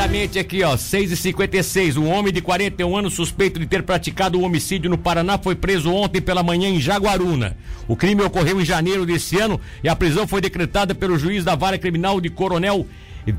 Exatamente aqui, ó, 6 e 56 Um homem de 41 anos suspeito de ter praticado um homicídio no Paraná foi preso ontem pela manhã em Jaguaruna. O crime ocorreu em janeiro desse ano e a prisão foi decretada pelo juiz da vara criminal de Coronel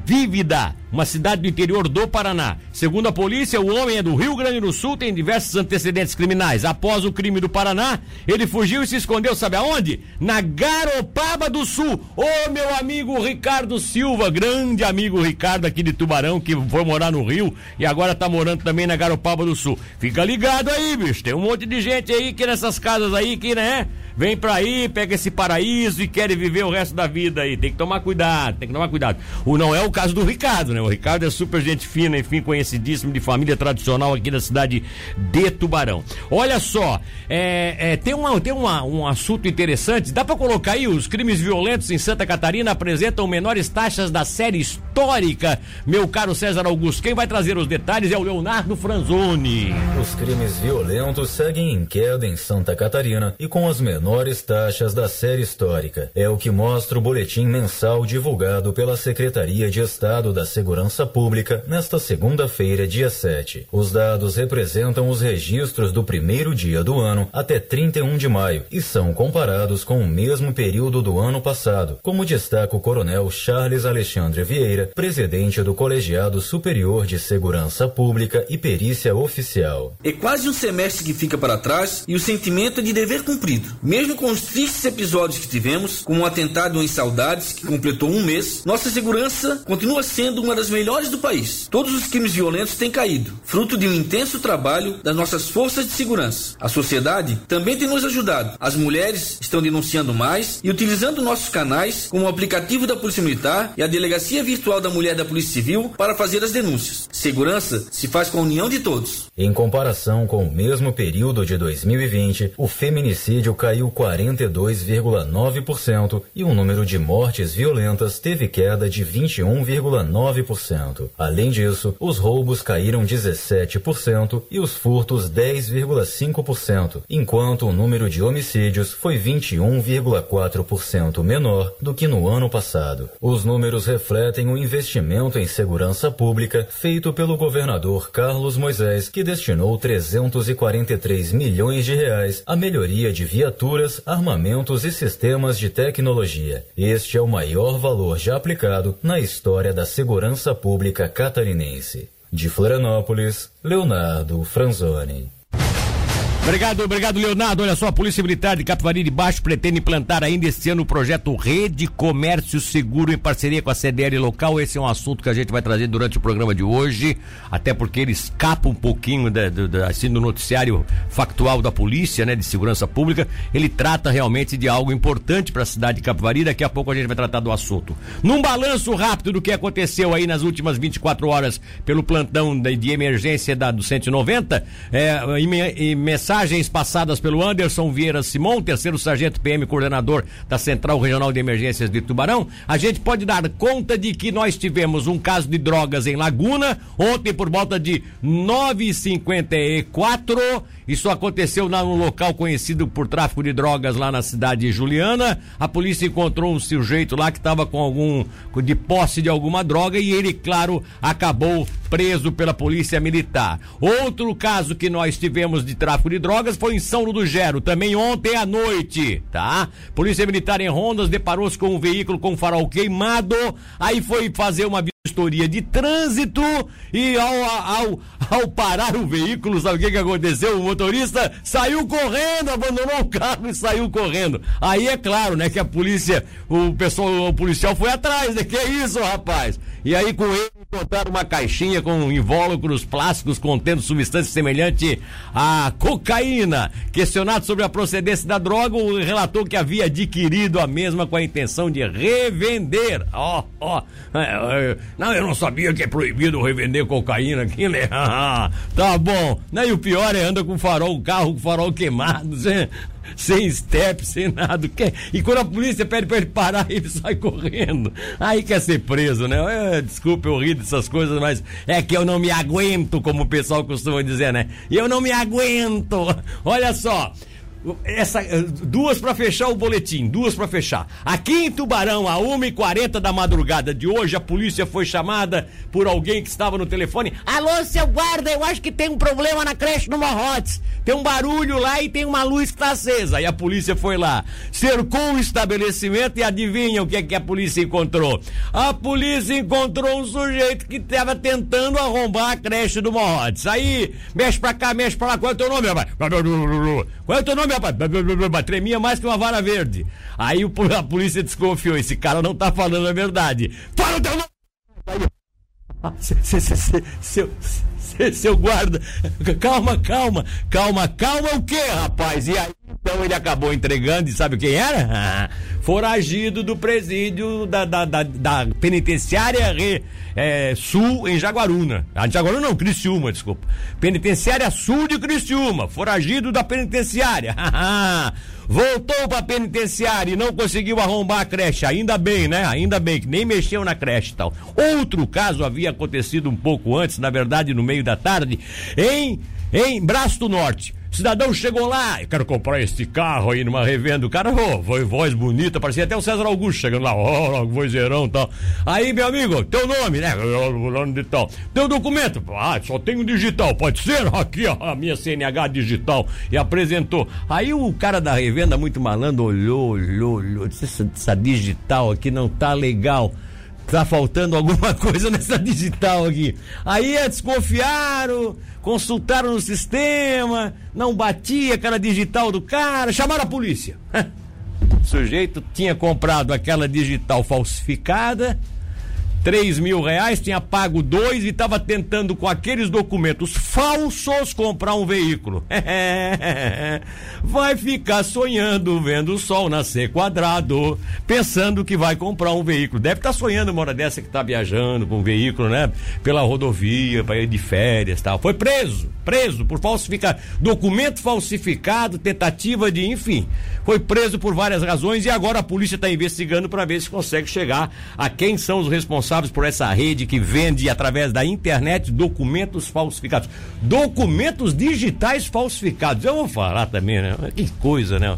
Vívida, uma cidade do interior do Paraná. Segundo a polícia, o homem é do Rio Grande do Sul, tem diversos antecedentes criminais. Após o crime do Paraná, ele fugiu e se escondeu, sabe aonde? Na Garopaba do Sul. Ô meu amigo Ricardo Silva, grande amigo Ricardo aqui de Tubarão, que foi morar no Rio e agora tá morando também na Garopaba do Sul. Fica ligado aí, bicho. Tem um monte de gente aí que nessas casas aí que, né? Vem pra aí, pega esse paraíso e quer viver o resto da vida aí. Tem que tomar cuidado, tem que tomar cuidado. O não é o caso do Ricardo, né? O Ricardo é super gente fina, enfim, conhecidíssimo de família tradicional aqui da cidade de Tubarão. Olha só, é, é, tem, uma, tem uma, um assunto interessante. Dá pra colocar aí os crimes violentos em Santa Catarina apresentam menores taxas da série histórica. Meu caro César Augusto, quem vai trazer os detalhes é o Leonardo Franzoni. Os crimes violentos seguem em queda em Santa Catarina e com as menores taxas da série histórica. É o que mostra o boletim mensal divulgado pela Secretaria de Estado da Segurança Pública nesta segunda-feira, dia 7. Os dados representam os registros do primeiro dia do ano até 31 de maio e são comparados com o mesmo período do ano passado, como destaca o Coronel Charles Alexandre Vieira, presidente do Colegiado Superior de Segurança Pública e Perícia Oficial. É quase um semestre que fica para trás e o sentimento é de dever cumprido mesmo com os tristes episódios que tivemos, como o um atentado em Saudades, que completou um mês, nossa segurança continua sendo uma das melhores do país. Todos os crimes violentos têm caído, fruto de um intenso trabalho das nossas forças de segurança. A sociedade também tem nos ajudado. As mulheres estão denunciando mais e utilizando nossos canais, como o aplicativo da Polícia Militar e a Delegacia Virtual da Mulher da Polícia Civil, para fazer as denúncias. Segurança se faz com a união de todos. Em comparação com o mesmo período de 2020, o feminicídio caiu caiu 42,9% e o número de mortes violentas teve queda de 21,9%. Além disso, os roubos caíram 17% e os furtos 10,5%, enquanto o número de homicídios foi 21,4% menor do que no ano passado. Os números refletem o investimento em segurança pública feito pelo governador Carlos Moisés, que destinou 343 milhões de reais à melhoria de viaturas armamentos e sistemas de tecnologia. Este é o maior valor já aplicado na história da segurança pública catarinense. De Florianópolis, Leonardo Franzoni. Obrigado, obrigado, Leonardo. Olha só, a Polícia Militar de Capivari de Baixo pretende implantar ainda este ano o projeto Rede Comércio Seguro em parceria com a CDL local. Esse é um assunto que a gente vai trazer durante o programa de hoje, até porque ele escapa um pouquinho da, da, assim, do noticiário factual da polícia, né, de segurança pública. Ele trata realmente de algo importante para a cidade de Capivari. Daqui a pouco a gente vai tratar do assunto. Num balanço rápido do que aconteceu aí nas últimas 24 horas pelo plantão de, de emergência da, do 190, é, em, em mensagem mensagens passadas pelo Anderson Vieira Simon, terceiro sargento PM, coordenador da Central Regional de Emergências de Tubarão, a gente pode dar conta de que nós tivemos um caso de drogas em Laguna, ontem por volta de 9h54. Isso aconteceu num local conhecido por tráfico de drogas lá na cidade de Juliana. A polícia encontrou um sujeito lá que estava com algum de posse de alguma droga e ele, claro, acabou preso pela polícia militar. Outro caso que nós tivemos de tráfico de drogas foi em São Ludo Gero, também ontem à noite, tá? Polícia Militar em Rondas deparou-se com um veículo com farol queimado, aí foi fazer uma vistoria de trânsito e ao, ao, ao parar o veículo, sabe o que, que aconteceu? O motorista saiu correndo, abandonou o carro e saiu correndo. Aí é claro, né, que a polícia, o pessoal, o policial foi atrás, né? Que é isso, rapaz? E aí com ele encontraram uma caixinha com invólucros plásticos contendo substância semelhante à cocaína. Questionado sobre a procedência da droga, o relatou que havia adquirido a mesma com a intenção de revender. Ó, oh, ó. Oh. Não, eu não sabia que é proibido revender cocaína aqui, né? tá bom. Não, e o pior é anda com farol, carro com farol queimado, sem, sem step, sem nada. E quando a polícia pede pra ele parar, ele sai correndo. Aí quer ser preso, né? É, desculpa eu rir dessas coisas, mas é que eu não me aguento, como o pessoal costuma dizer, né? Eu não me aguento. Olha só. Essa, eh, duas para fechar o boletim, duas para fechar. Aqui em Tubarão, a 1h40 da madrugada de hoje, a polícia foi chamada por alguém que estava no telefone. Alô, seu guarda, eu acho que tem um problema na creche no Morrotes. Tem um barulho lá e tem uma luz que está acesa. Aí a polícia foi lá, cercou o estabelecimento e adivinha o que é que a polícia encontrou? A polícia encontrou um sujeito que estava tentando arrombar a creche do Morrotes. Aí, mexe pra cá, mexe pra lá. Qual é o teu nome, rapaz? Qual é o teu nome, rapaz? Tremia mais que uma vara verde. Aí a polícia desconfiou. Esse cara não tá falando a verdade. Fala o teu nome! Seu guarda, calma, calma, calma, calma o quê, rapaz? E aí, então ele acabou entregando e sabe quem era? Foragido do presídio da, da, da, da penitenciária Re, é, Sul em Jaguaruna. Ah, Jaguaruna não, Criciúma, desculpa. Penitenciária Sul de Criciúma, foragido da penitenciária. Voltou pra penitenciária e não conseguiu arrombar a creche. Ainda bem, né? Ainda bem que nem mexeu na creche e tal. Outro caso havia acontecido um pouco antes, na verdade, no meio da tarde, em, em Braço do Norte cidadão chegou lá, eu quero comprar este carro aí numa revenda. O cara, oh, foi voz bonita, parecia até o César Augusto chegando lá, ó, oh, vozeirão e tal. Aí, meu amigo, teu nome, né? De tal. Teu documento? Ah, só tenho digital, pode ser? Aqui, ó, a minha CNH digital. E apresentou. Aí o cara da revenda, muito malandro, olhou, olhou, olhou. Disse, essa, essa digital aqui não tá legal tá faltando alguma coisa nessa digital aqui. Aí desconfiaram, consultaram no sistema, não batia aquela digital do cara, chamaram a polícia. O sujeito tinha comprado aquela digital falsificada 3 mil reais, tinha pago dois e estava tentando com aqueles documentos falsos comprar um veículo. vai ficar sonhando, vendo o sol nascer quadrado, pensando que vai comprar um veículo. Deve estar tá sonhando uma hora dessa que está viajando com um veículo, né? Pela rodovia, para ir de férias tal. Foi preso, preso por falsificar documento falsificado, tentativa de, enfim. Foi preso por várias razões e agora a polícia está investigando para ver se consegue chegar a quem são os responsáveis responsáveis por essa rede que vende através da internet documentos falsificados. Documentos digitais falsificados. Eu vou falar também, né? Que coisa, né?